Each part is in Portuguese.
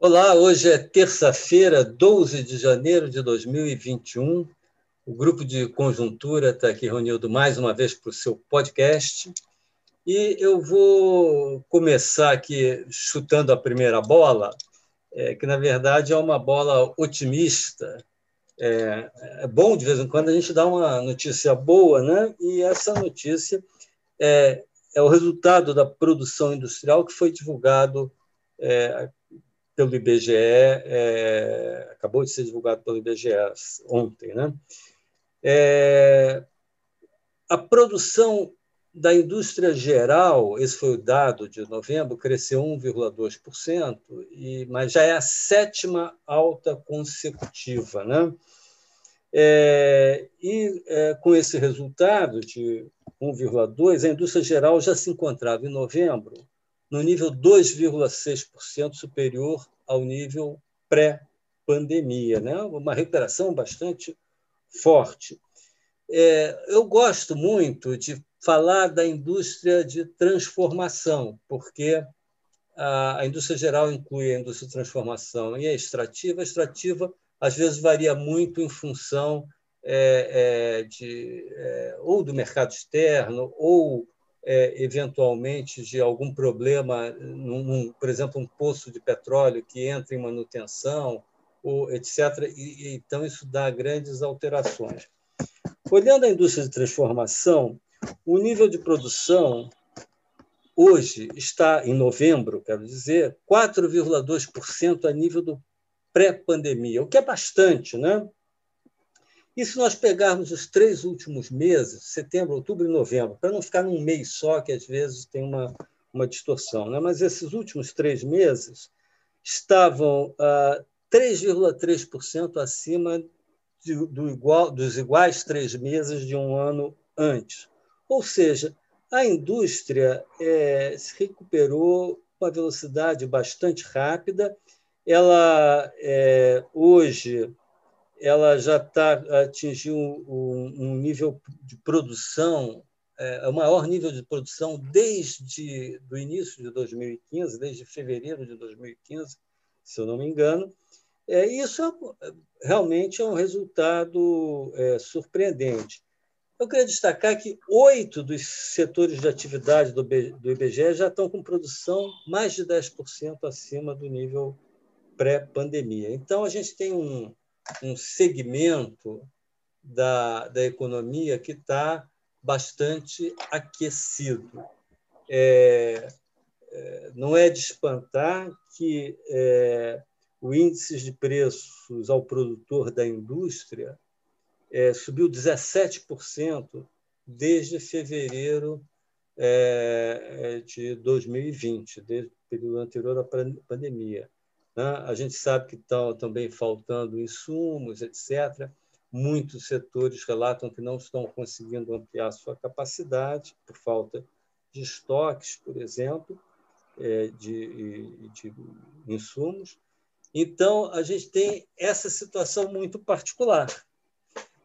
Olá, hoje é terça-feira, 12 de janeiro de 2021. O grupo de conjuntura está aqui reunido mais uma vez para o seu podcast. E eu vou começar aqui chutando a primeira bola, é, que na verdade é uma bola otimista. É, é, bom de vez em quando a gente dar uma notícia boa, né? E essa notícia é, é o resultado da produção industrial que foi divulgado é, pelo IBGE, é, acabou de ser divulgado pelo IBGE ontem. Né? É, a produção da indústria geral, esse foi o dado de novembro, cresceu 1,2%, e, mas já é a sétima alta consecutiva. Né? É, e é, com esse resultado de 1,2%, a indústria geral já se encontrava em novembro no nível 2,6% superior ao nível pré-pandemia, né? uma recuperação bastante forte. É, eu gosto muito de falar da indústria de transformação, porque a, a indústria geral inclui a indústria de transformação e a extrativa. A extrativa, às vezes, varia muito em função é, é, de, é, ou do mercado externo ou é, eventualmente de algum problema, num, num, por exemplo, um poço de petróleo que entra em manutenção, ou etc. E, então, isso dá grandes alterações. Olhando a indústria de transformação, o nível de produção hoje está, em novembro, quero dizer, 4,2% a nível do pré-pandemia, o que é bastante, né? E se nós pegarmos os três últimos meses, setembro, outubro e novembro, para não ficar num mês só, que às vezes tem uma, uma distorção, né? mas esses últimos três meses estavam ah, 3,3% acima de, do igual, dos iguais três meses de um ano antes. Ou seja, a indústria é, se recuperou com uma velocidade bastante rápida. Ela é, hoje ela já está atingiu um, um, nível de produção, é, o maior nível de produção desde o início de 2015, desde fevereiro de 2015, se eu não me engano. É, isso é, realmente é um resultado é, surpreendente. Eu queria destacar que oito dos setores de atividade do, do IBGE já estão com produção mais de 10% acima do nível pré-pandemia. Então, a gente tem um, um segmento da, da economia que está bastante aquecido. É, é, não é de espantar que é, o índice de preços ao produtor da indústria é, subiu 17% desde fevereiro é, de 2020, desde o período anterior à pandemia. Né? A gente sabe que estão também faltando insumos, etc. Muitos setores relatam que não estão conseguindo ampliar sua capacidade por falta de estoques, por exemplo, é, de, de insumos. Então, a gente tem essa situação muito particular.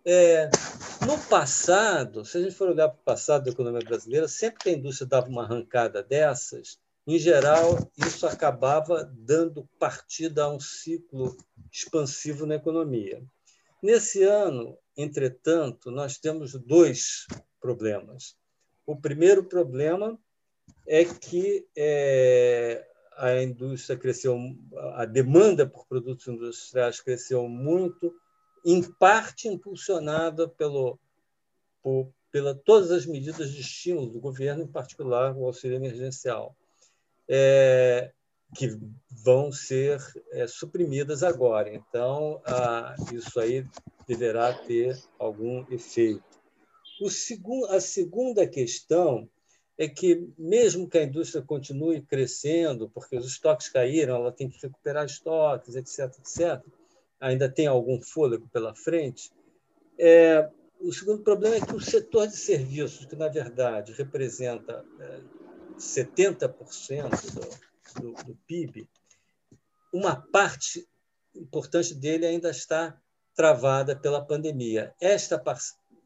É, no passado, se a gente for olhar para o passado da economia brasileira, sempre que a indústria dava uma arrancada dessas, em geral, isso acabava dando partida a um ciclo expansivo na economia. Nesse ano, entretanto, nós temos dois problemas. O primeiro problema é que é, a indústria cresceu, a demanda por produtos industriais cresceu muito, em parte impulsionada pelo, por, pela todas as medidas de estímulo do governo, em particular o auxílio emergencial é, que vão ser é, suprimidas agora. Então, ah, isso aí deverá ter algum efeito. O a segunda questão é que, mesmo que a indústria continue crescendo, porque os estoques caíram, ela tem que recuperar estoques, etc., etc., ainda tem algum fôlego pela frente. É, o segundo problema é que o setor de serviços, que na verdade representa é, 70% do, do, do PIB, uma parte importante dele ainda está travada pela pandemia. Esta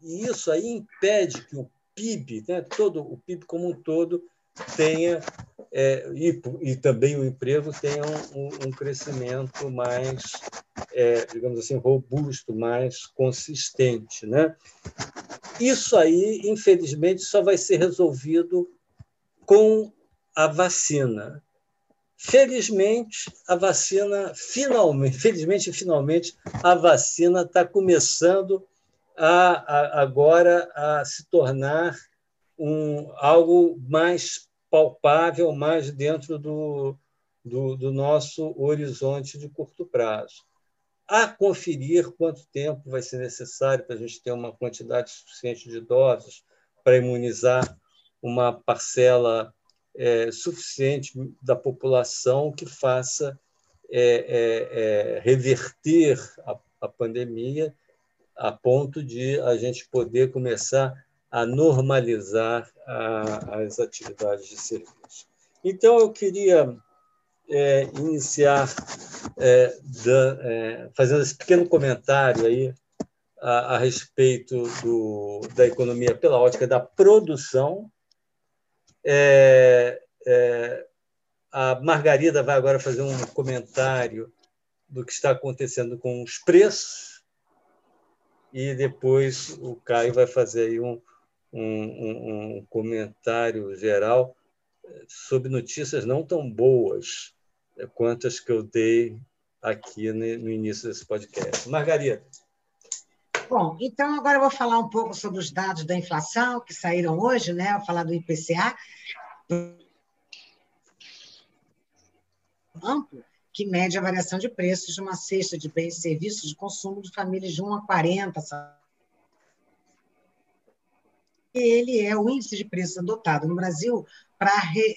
e isso aí impede que o PIB, né, todo o PIB como um todo, tenha é, e, e, também o emprego tenha um, um crescimento mais, é, digamos assim, robusto, mais consistente. Né? Isso aí, infelizmente, só vai ser resolvido com a vacina. Felizmente, a vacina finalmente, felizmente, finalmente, a vacina está começando a, a, agora a se tornar um, algo mais palpável, mais dentro do, do, do nosso horizonte de curto prazo. A conferir quanto tempo vai ser necessário para a gente ter uma quantidade suficiente de doses para imunizar uma parcela é, suficiente da população que faça é, é, é, reverter a, a pandemia a ponto de a gente poder começar a normalizar a, as atividades de serviço. Então, eu queria é, iniciar é, da, é, fazendo esse pequeno comentário aí a, a respeito do, da economia pela ótica da produção. É, é, a Margarida vai agora fazer um comentário do que está acontecendo com os preços e depois o Caio vai fazer aí um, um, um, comentário geral eh, sobre notícias não tão boas eh, quanto as que eu dei aqui no início desse podcast. Margarida. Bom, então agora eu vou falar um pouco sobre os dados da inflação que saíram hoje, né? Vou falar do IPCA amplo, que mede a variação de preços de uma cesta de bens e serviços de consumo de famílias de 1 a 40 ele é o índice de preços adotado no Brasil para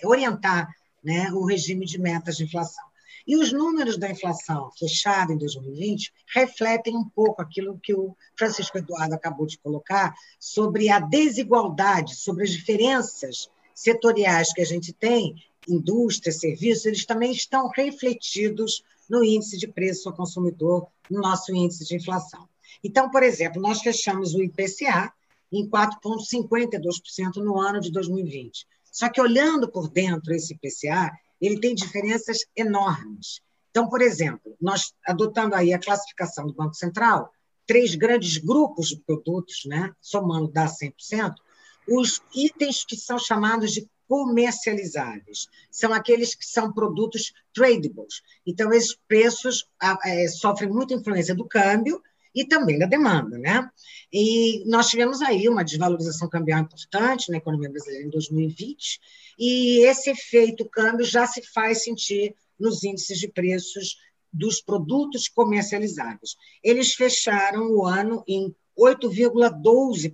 orientar né, o regime de metas de inflação. E os números da inflação fechada em 2020 refletem um pouco aquilo que o Francisco Eduardo acabou de colocar sobre a desigualdade, sobre as diferenças setoriais que a gente tem, indústria, serviços, eles também estão refletidos no índice de preço ao consumidor, no nosso índice de inflação. Então, por exemplo, nós fechamos o IPCA, em 4,52% no ano de 2020. Só que olhando por dentro esse IPCA, ele tem diferenças enormes. Então, por exemplo, nós adotando aí a classificação do Banco Central, três grandes grupos de produtos, né, somando dá 100%, os itens que são chamados de comercializáveis são aqueles que são produtos tradables. Então, esses preços é, sofrem muita influência do câmbio e também da demanda. Né? E nós tivemos aí uma desvalorização cambial importante na economia brasileira em 2020, e esse efeito câmbio já se faz sentir nos índices de preços dos produtos comercializados. Eles fecharam o ano em 8,12%.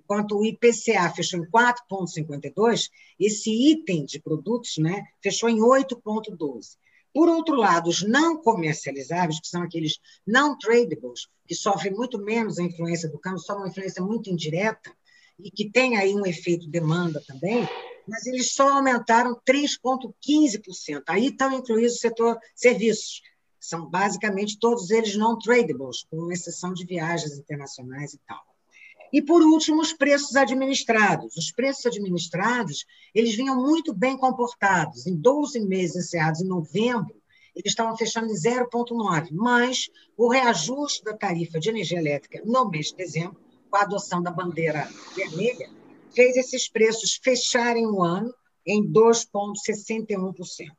Enquanto o IPCA fechou em 4,52%, esse item de produtos né, fechou em 8,12%. Por outro lado, os não comercializáveis, que são aqueles não tradables, que sofrem muito menos a influência do câmbio, só uma influência muito indireta, e que tem aí um efeito demanda também, mas eles só aumentaram 3,15%. Aí estão incluídos o setor serviços, são basicamente todos eles não tradables, com exceção de viagens internacionais e tal. E, por último, os preços administrados. Os preços administrados eles vinham muito bem comportados. Em 12 meses encerrados em novembro, eles estavam fechando em 0,9, mas o reajuste da tarifa de energia elétrica no mês de dezembro, com a adoção da bandeira vermelha, fez esses preços fecharem o ano em 2,61%.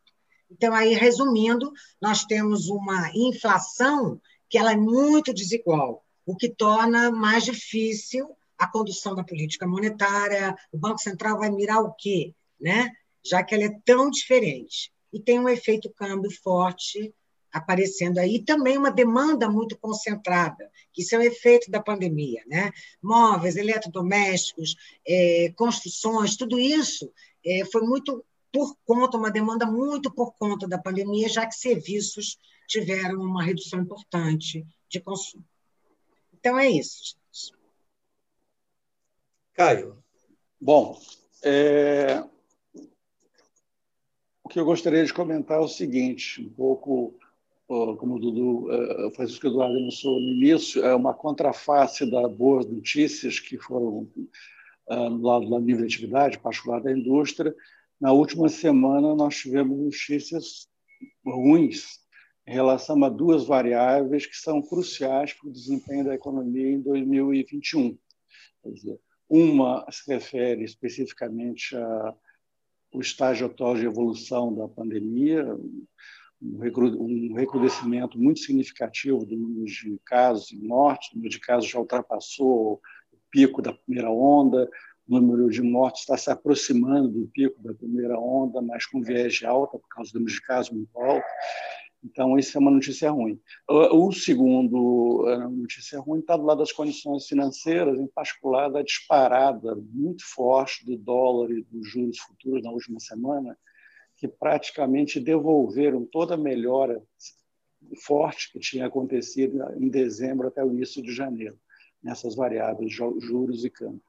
Então, aí, resumindo, nós temos uma inflação que ela é muito desigual o que torna mais difícil a condução da política monetária. O Banco Central vai mirar o quê? Né? Já que ela é tão diferente. E tem um efeito câmbio forte aparecendo aí, e também uma demanda muito concentrada, que isso é o efeito da pandemia. Né? Móveis, eletrodomésticos, é, construções, tudo isso é, foi muito por conta, uma demanda muito por conta da pandemia, já que serviços tiveram uma redução importante de consumo. Então é isso, gente. Caio. Bom, é... o que eu gostaria de comentar é o seguinte, um pouco como o Dudu, é, o Francisco Eduardo anunciou no início, é uma contraface das boas notícias que foram no lado da livre atividade, particular da indústria, Na última semana, nós tivemos notícias ruins em relação a duas variáveis que são cruciais para o desempenho da economia em 2021. Dizer, uma se refere especificamente ao estágio atual de evolução da pandemia, um recrudescimento muito significativo do número de casos e mortes, o número de casos já ultrapassou o pico da primeira onda, o número de mortes está se aproximando do pico da primeira onda, mas com viés de alta, por causa do número de casos muito alto. Então, isso é uma notícia ruim. O segundo notícia ruim está do lado das condições financeiras, em particular da disparada muito forte do dólar e dos juros futuros na última semana, que praticamente devolveram toda a melhora forte que tinha acontecido em dezembro até o início de janeiro, nessas variáveis, juros e câmbio.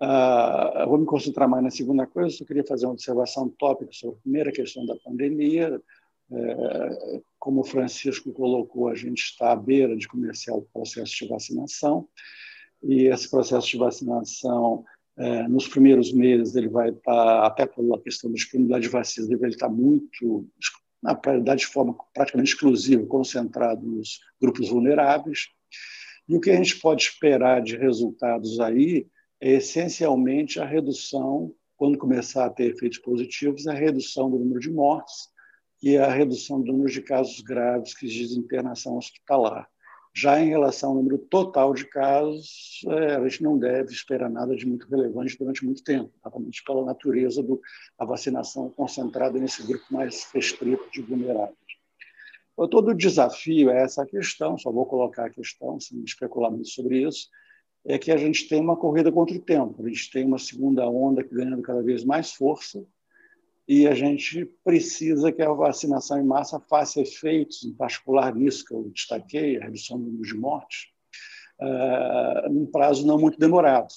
Uh, vou me concentrar mais na segunda coisa, só queria fazer uma observação tópica sobre a primeira questão da pandemia. É, como o Francisco colocou, a gente está à beira de começar o processo de vacinação, e esse processo de vacinação, é, nos primeiros meses, ele vai estar, até pela questão da disponibilidade de vacinas, ele vai estar muito, na realidade, de forma praticamente exclusiva, concentrado nos grupos vulneráveis. E o que a gente pode esperar de resultados aí é essencialmente a redução, quando começar a ter efeitos positivos, a redução do número de mortes e a redução do número de casos graves que exigem internação hospitalar. Já em relação ao número total de casos, é, a gente não deve esperar nada de muito relevante durante muito tempo, exatamente pela natureza da vacinação concentrada nesse grupo mais restrito de vulneráveis. Então, todo o desafio é essa questão, só vou colocar a questão, sem especular muito sobre isso, é que a gente tem uma corrida contra o tempo, a gente tem uma segunda onda que ganhando cada vez mais força, e a gente precisa que a vacinação em massa faça efeitos, em particular nisso que eu destaquei, a redução do número de mortes, uh, num prazo não muito demorado,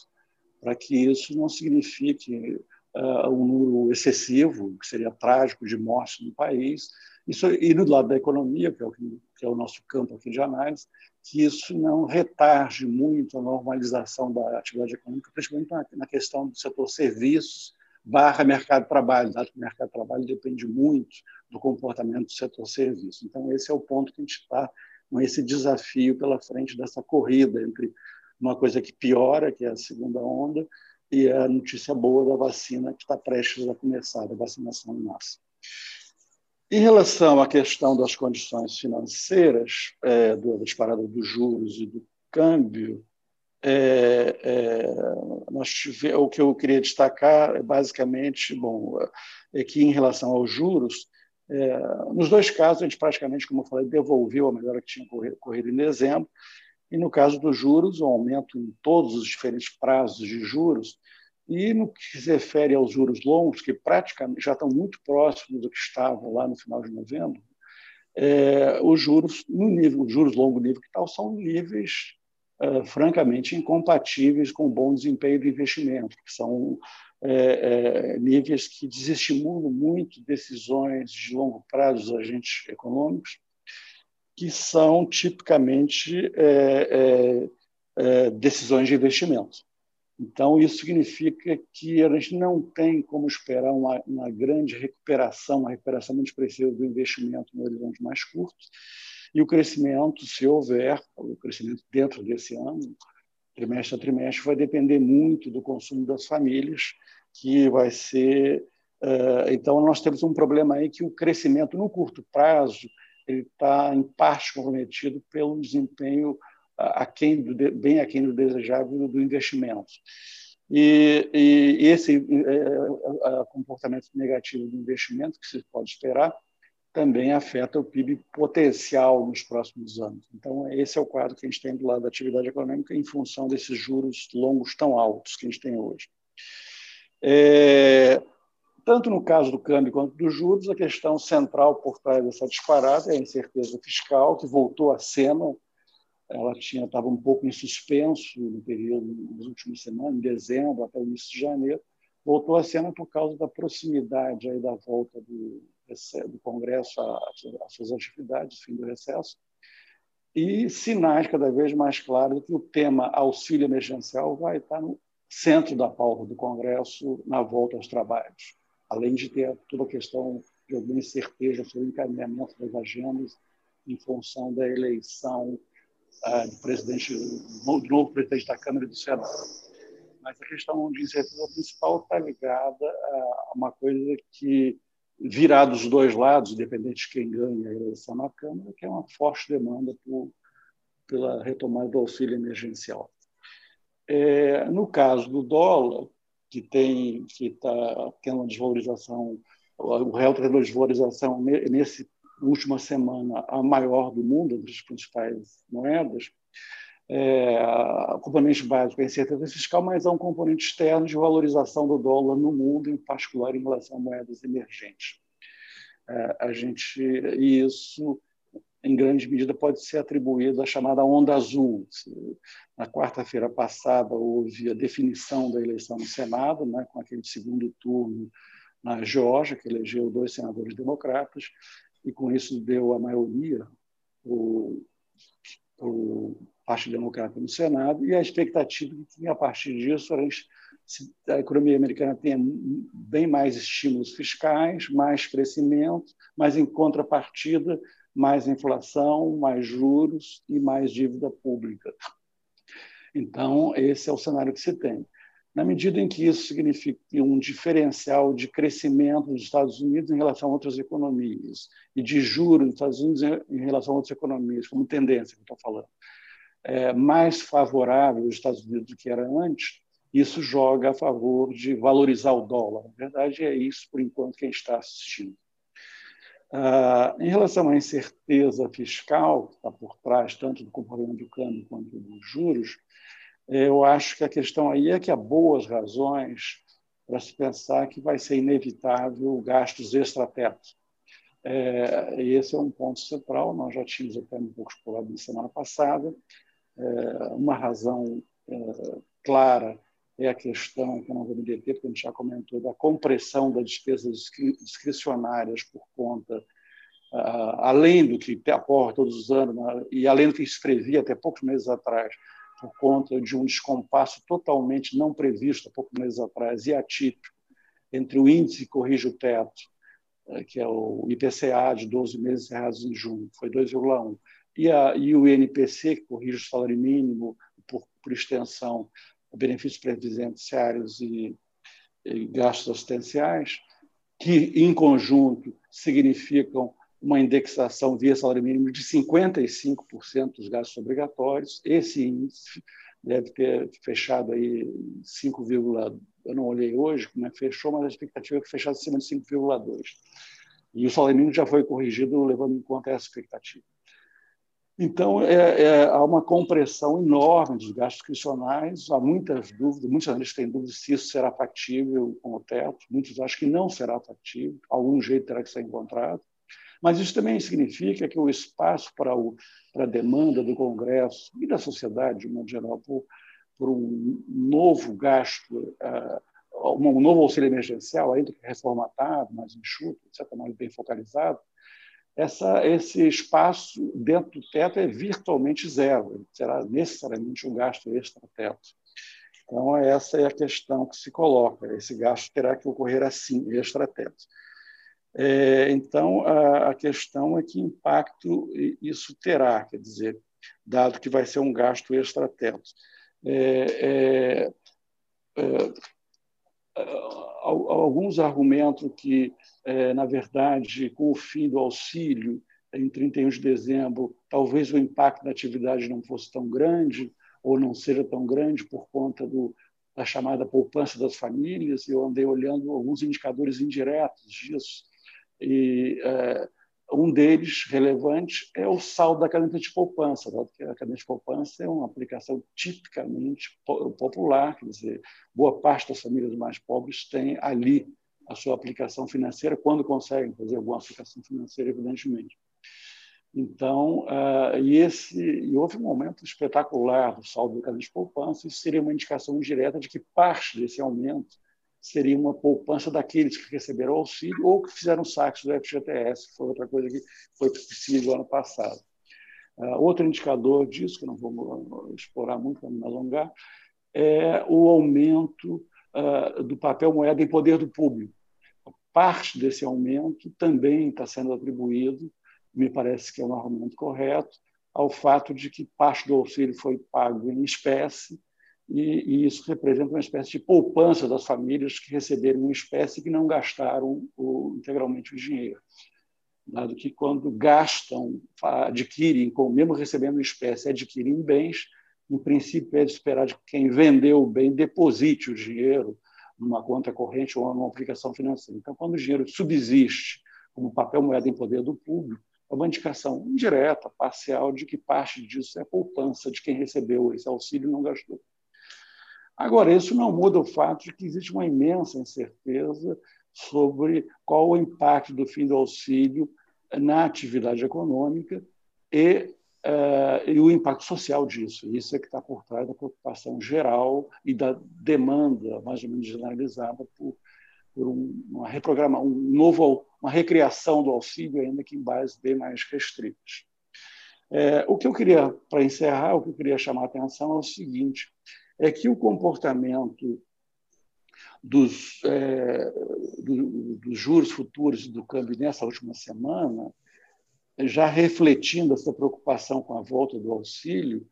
para que isso não signifique uh, um número excessivo, que seria trágico, de mortes no país, isso, e do lado da economia, que é, o, que é o nosso campo aqui de análise, que isso não retarde muito a normalização da atividade econômica, principalmente na, na questão do setor serviços, barra mercado de trabalho, dado que o mercado de trabalho depende muito do comportamento do setor serviço. Então, esse é o ponto que a gente está com esse desafio pela frente dessa corrida entre uma coisa que piora, que é a segunda onda, e a notícia boa da vacina que está prestes a começar, da vacinação em massa. Em relação à questão das condições financeiras, é, da disparada dos juros e do câmbio, é, é, nós o que eu queria destacar é basicamente, bom, é que em relação aos juros, é, nos dois casos a gente praticamente, como eu falei, devolveu a melhora que tinha ocorrido em dezembro, e no caso dos juros, o aumento em todos os diferentes prazos de juros, e no que se refere aos juros longos, que praticamente já estão muito próximos do que estavam lá no final de novembro, é, os juros no nível, os juros longo nível que tal são níveis uh, francamente incompatíveis com o bom desempenho do investimento, que são é, é, níveis que desestimulam muito decisões de longo prazo dos agentes econômicos, que são tipicamente decisões de investimento. Então, isso significa que a gente não tem como esperar uma, uma grande recuperação, uma recuperação muito expressiva do investimento no horizonte mais curto, e o crescimento, se houver, o crescimento dentro desse ano, trimestre a trimestre, vai depender muito do consumo das famílias, que vai ser. Uh, então, nós temos um problema aí que o crescimento no curto prazo ele está, em parte, comprometido pelo desempenho aquém do, bem aquém do desejável do investimento. E, e esse é, comportamento negativo do investimento, que se pode esperar, também afeta o PIB potencial nos próximos anos. Então, esse é o quadro que a gente tem do lado da atividade econômica em função desses juros longos tão altos que a gente tem hoje. É, tanto no caso do câmbio quanto dos juros, a questão central por trás dessa disparada é a incerteza fiscal, que voltou à cena. Ela tinha estava um pouco em suspenso no período das últimas semanas, em dezembro até o início de janeiro, voltou à cena por causa da proximidade aí da volta do, do Congresso às suas atividades, fim do recesso, e sinais cada vez mais claros de que o tema auxílio emergencial vai estar no centro da pauta do Congresso na volta aos trabalhos. além de ter toda a questão de alguma incerteza sobre o encaminhamento das agendas em função da eleição uh, do presidente, do novo presidente da Câmara e do Senado. Mas a questão de incerteza principal está ligada a uma coisa que virá dos dois lados, independente de quem ganha a eleição na Câmara, que é uma forte demanda por, pela retomada do auxílio emergencial. É, no caso do dólar, que tem que está tendo uma desvalorização, o real tem uma desvalorização nesse última semana a maior do mundo, entre as principais moedas, é, componente básico é a incerteza fiscal, mas há um componente externo de valorização do dólar no mundo, em particular em relação a moedas emergentes. É, a gente, e isso, em grande medida, pode ser atribuído à chamada onda azul. Na quarta-feira passada, houve a definição da eleição no Senado, né, com aquele segundo turno na Geórgia, que elegeu dois senadores democratas, e com isso deu a maioria o, o Partido Democrata no Senado, e a expectativa é que, a partir disso, a, economia americana tenha bem mais estímulos fiscais, mais crescimento, mas, em contrapartida, mais inflação, mais juros e mais dívida pública. Então, esse é o cenário que se tem. Na medida em que isso significa um diferencial de crescimento dos Estados Unidos em relação a outras economias e de juros nos Estados Unidos em relação a outras economias, como tendência que eu estou falando, é, mais favorável aos Estados Unidos do que era antes, isso joga a favor de valorizar o dólar. Na verdade, é isso, por enquanto, quem está assistindo. Ah, em relação à incerteza fiscal, que está por trás tanto do comportamento do câmbio quanto dos juros, eu acho que a questão aí é que há boas razões para se pensar que vai ser inevitável gastos extrateto. É, esse é um ponto central, nós já tínhamos até um pouco explorado na semana passada, é, uma razão é, clara é a questão, que eu não vou me deter, porque a gente já comentou, da compressão das despesas discricionárias por conta, além do que ocorre todos os anos, né, e além do que se previa até poucos meses atrás, por conta de um descompasso totalmente não previsto há poucos meses atrás e atípico entre o índice que corrige o teto, é, que é o IPCA de 12 meses errados em junho, foi 2,1, e, a, e o INPC, que corrige o salário mínimo, por, por extensão, benefícios previdenciários e, e gastos assistenciais, que, em conjunto, significam uma indexação via salário mínimo de 55% dos gastos obrigatórios. Esse índice deve ter fechado aí 5, eu não olhei hoje como é que fechou, mas a expectativa é que fechasse acima de 5,2. E o salário já foi corrigido levando em conta essa expectativa. Então, é, é, há uma compressão enorme dos gastos discricionais, há muitas dúvidas, muitos analistas têm dúvidas se isso será factível com o teto, muitos acham que não será factível, algum jeito terá que ser encontrado. Mas isso também significa que o espaço para, o, para a demanda do Congresso e da sociedade, de modo geral, por, por um novo gasto, uh, um novo auxílio emergencial, ainda que reformatado, mais enxuto, etc., mais bem focalizado, essa, esse espaço dentro do teto é virtualmente zero, será necessariamente um gasto extra-teto. Então, essa é a questão que se coloca, esse gasto terá que ocorrer assim, extra-teto. É, então, a, a, questão é que impacto isso terá, quer dizer, dado que vai ser um gasto extra-teto. É, é, é alguns argumentam que, é, na verdade, com o fim do auxílio, em 31 de dezembro, talvez o impacto na atividade não fosse tão grande, ou não seja tão grande por conta do, da chamada poupança das famílias. Eu andei olhando alguns indicadores indiretos disso. E é, um deles, relevante, é o saldo da caderneta de poupança, porque a caderneta de poupança é uma aplicação tipicamente popular, quer dizer, boa parte das famílias mais pobres tem ali a sua aplicação financeira, quando conseguem fazer alguma aplicação financeira, evidentemente. Então, uh, e, esse, e houve um momento espetacular do saldo da caderneta de poupança, isso seria uma indicação direta de que parte desse aumento seria uma poupança daqueles que receberam auxílio ou que fizeram saques do FGTS, foi outra coisa que foi possível ano passado. Uh, outro indicador disso, que não vou explorar muito para me alongar, é o aumento uh, do papel moeda em poder do público. parte desse aumento também está sendo atribuído, me parece que é um argumento correto, ao fato de que parte do auxílio foi pago em espécie e, e, isso representa uma espécie de poupança das famílias que receberam em espécie que não gastaram o, integralmente o dinheiro. Dado que, quando gastam, adquirem, mesmo recebendo em espécie, adquirem bens, em princípio é de esperar que quem vendeu o bem deposite o dinheiro numa conta corrente ou numa aplicação financeira. Então, quando o dinheiro subsiste como papel moeda em poder do público, é uma indicação indireta, parcial, de que parte disso é poupança de quem recebeu esse auxílio e não gastou. Agora, isso não muda o fato de que existe uma imensa incerteza sobre qual o impacto do fim do auxílio na atividade econômica e, uh, e o impacto social disso. Isso é que está por trás da preocupação geral e da demanda mais ou menos generalizada por, por uma reprograma, um novo, uma recriação do auxílio, ainda que em bases bem mais restritas. É, o que eu queria, para encerrar, o que eu queria chamar a atenção é o seguinte: é que o comportamento dos, é, do, dos juros futuros do câmbio nessa última semana, já refletindo essa preocupação com a volta do auxílio,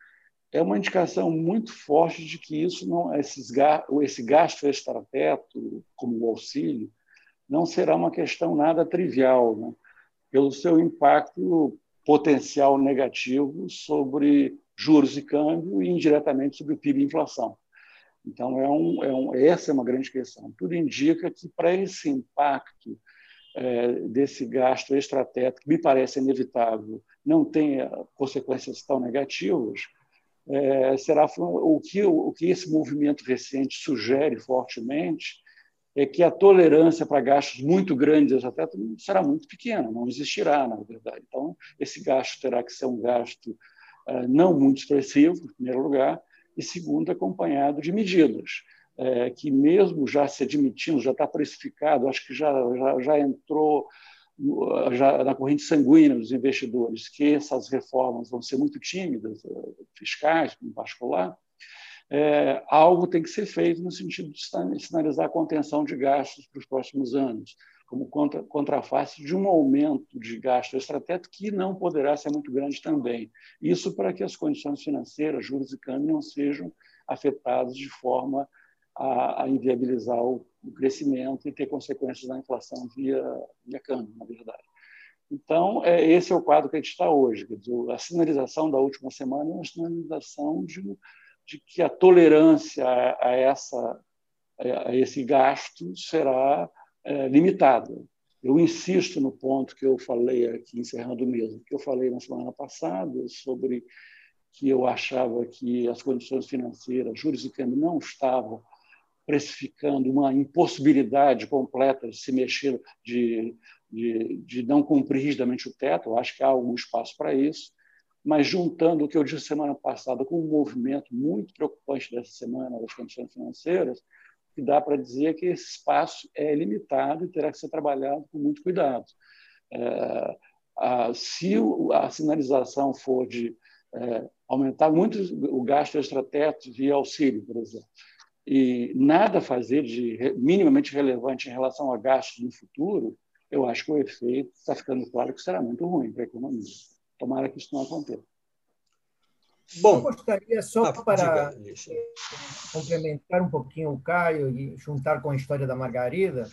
é uma indicação muito forte de que isso não, esses, esse gasto extrateto, como o auxílio, não será uma questão nada trivial, né? pelo seu impacto potencial negativo sobre juros e câmbio e indiretamente sobre o PIB e inflação. Então, é um, é um, essa é uma grande questão. Tudo indica que, para esse impacto é, desse gasto extrateto, que me parece inevitável, não tenha consequências tão negativas, é, será o que, o que esse movimento recente sugere fortemente é que a tolerância para gastos muito grandes até será muito pequena, não existirá, na verdade. Então, esse gasto terá que ser um gasto não muito expressivo, em primeiro lugar, e segundo, acompanhado de medidas, é, que mesmo já se admitindo, já está precificado, acho que já, já, já entrou já na corrente sanguínea dos investidores, que essas reformas vão ser muito tímidas, eh, fiscais, em particular, é, algo tem que ser feito no sentido de sinalizar a contenção de gastos para os próximos anos como contra, de um aumento de gasto extratético que não poderá ser muito grande também. Isso para que as condições financeiras, juros e câmbio, não sejam afetados de forma a, a inviabilizar o, o, crescimento e ter consequências na inflação via, via câmbio, na verdade. Então, é, esse é o quadro que a gente está hoje. Dizer, a sinalização da última semana é uma sinalização de, de que a tolerância a, a essa, a esse gasto será é, limitada. Eu insisto no ponto que eu falei aqui, encerrando mesmo, que eu falei na semana passada sobre que eu achava que as condições financeiras, juros e câmbio, não estavam precificando uma impossibilidade completa de se mexer, de, de, de não cumprir rigidamente o teto. Eu acho que há algum espaço para isso. Mas juntando o que eu disse semana passada com um movimento muito preocupante dessa semana das condições financeiras, que dá para dizer que esse espaço é limitado e terá que ser trabalhado com muito cuidado. É, a, se a sinalização for de é, aumentar muito o gasto extrateto via auxílio, por exemplo, e nada fazer de minimamente relevante em relação a gastos no futuro, eu acho que o efeito está ficando claro que será muito ruim para a economia. Tomara que isso não aconteça. Bom, eu gostaria só ah, para diga, complementar um pouquinho o Caio e juntar com a história da Margarida,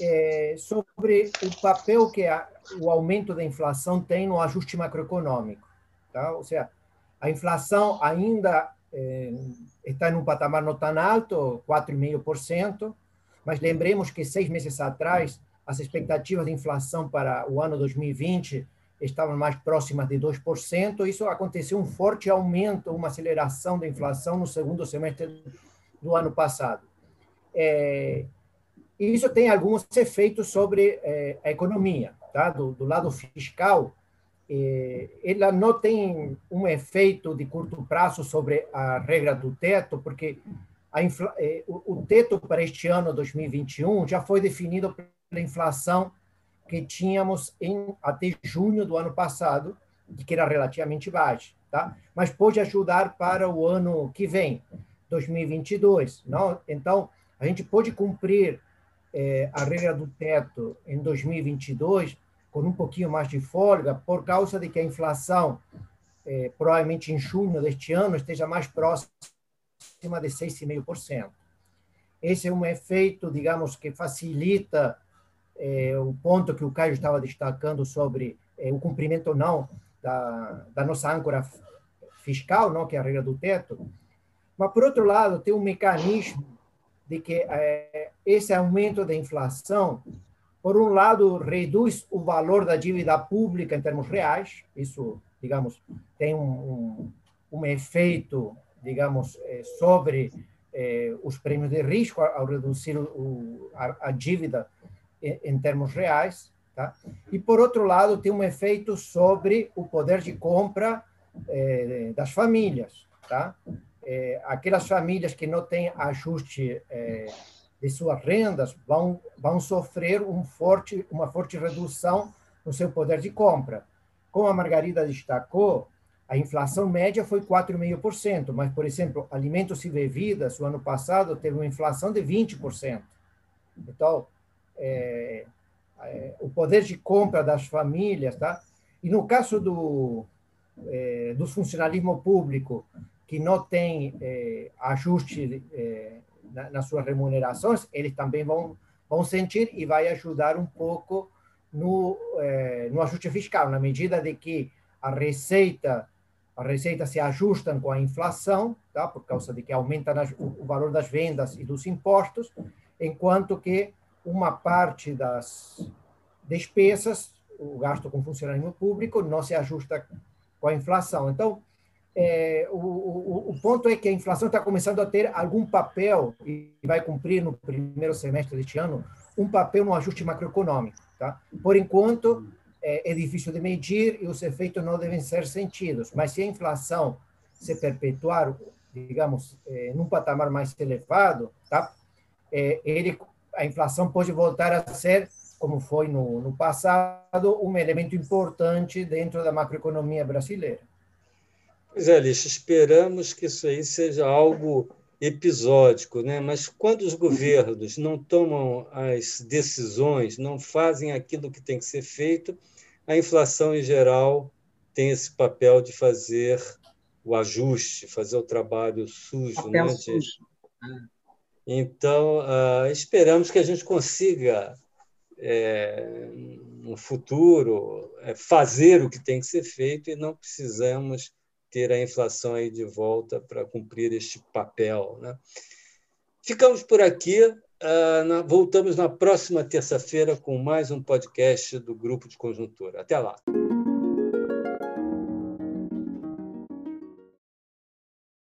é, sobre o papel que a, o aumento da inflação tem no ajuste macroeconômico. Tá? Ou seja, a inflação ainda é, está em um patamar não tão alto, 4,5%, mas lembremos que seis meses atrás as expectativas de inflação para o ano 2020 estavam mais próximas de 2%. Isso aconteceu um forte aumento, uma aceleração da inflação no segundo semestre do ano passado. É, isso tem alguns efeitos sobre é, a economia. Tá? Do, do lado fiscal, é, ela não tem um efeito de curto prazo sobre a regra do teto, porque infla, é, o, o teto para este ano 2021 já foi definido pela inflação que tínhamos em, até junho do ano passado, que era relativamente baixo, tá? Mas pode ajudar para o ano que vem, 2022, não? Então, a gente pode cumprir é, a regra do teto em 2022 com um pouquinho mais de folga, por causa de que a inflação, é, provavelmente em junho deste ano, esteja mais próxima de 6,5%. Esse é um efeito, digamos, que facilita é, o ponto que o Caio estava destacando sobre é, o cumprimento ou não da, da nossa âncora fiscal, não, que é a regra do teto. Mas, por outro lado, tem um mecanismo de que é, esse aumento da inflação, por um lado, reduz o valor da dívida pública em termos reais, isso, digamos, tem um, um, um efeito, digamos, é, sobre é, os prêmios de risco ao reduzir o, a, a dívida em, termos reais, tá? E por outro lado tem um efeito sobre o poder de compra eh, das famílias, tá? é, aquelas famílias que não têm ajuste é, de suas rendas vão vão sofrer um forte uma forte redução no seu poder de compra. Como a Margarida destacou, a inflação média foi 4,5%, mas, por exemplo, alimentos e bebidas, o ano passado teve uma inflação de 20%. Então, é, é, o poder de compra das famílias, tá? E no caso do, é, do funcionalismo público, que não tem é, ajuste é, na, nas suas remunerações, eles também vão, vão sentir e vai ajudar um pouco no, é, no ajuste fiscal, na medida de que a receita a receita se ajustam com a inflação, tá? por causa de que aumenta o valor das vendas e dos impostos, enquanto que uma parte das despesas, o gasto com funcionamento público, não se ajusta com a inflação. Então, é, o, o, o, ponto é que a inflação está começando a ter algum papel, e vai cumprir no primeiro semestre deste ano, um papel no ajuste macroeconômico. Tá? Por enquanto, é, é difícil de medir e os efeitos não devem ser sentidos, mas se a inflação se perpetuar, digamos, é, num patamar mais elevado, tá? É, ele, a inflação pode voltar a ser, como foi no, no passado, um elemento importante dentro da macroeconomia brasileira. Pois é, Alice, esperamos que isso aí seja algo episódico, né? mas quando os governos não tomam as decisões, não fazem aquilo que tem que ser feito, a inflação, em geral, tem esse papel de fazer o ajuste, fazer o trabalho sujo. Papel né? sujo. Então, uh, esperamos que a gente consiga, é, no futuro, é, fazer o que tem que ser feito e não precisamos ter a inflação aí de volta para cumprir este papel. Né? Ficamos por aqui. Uh, voltamos na próxima terça-feira com mais um podcast do Grupo de Conjuntura. Até lá.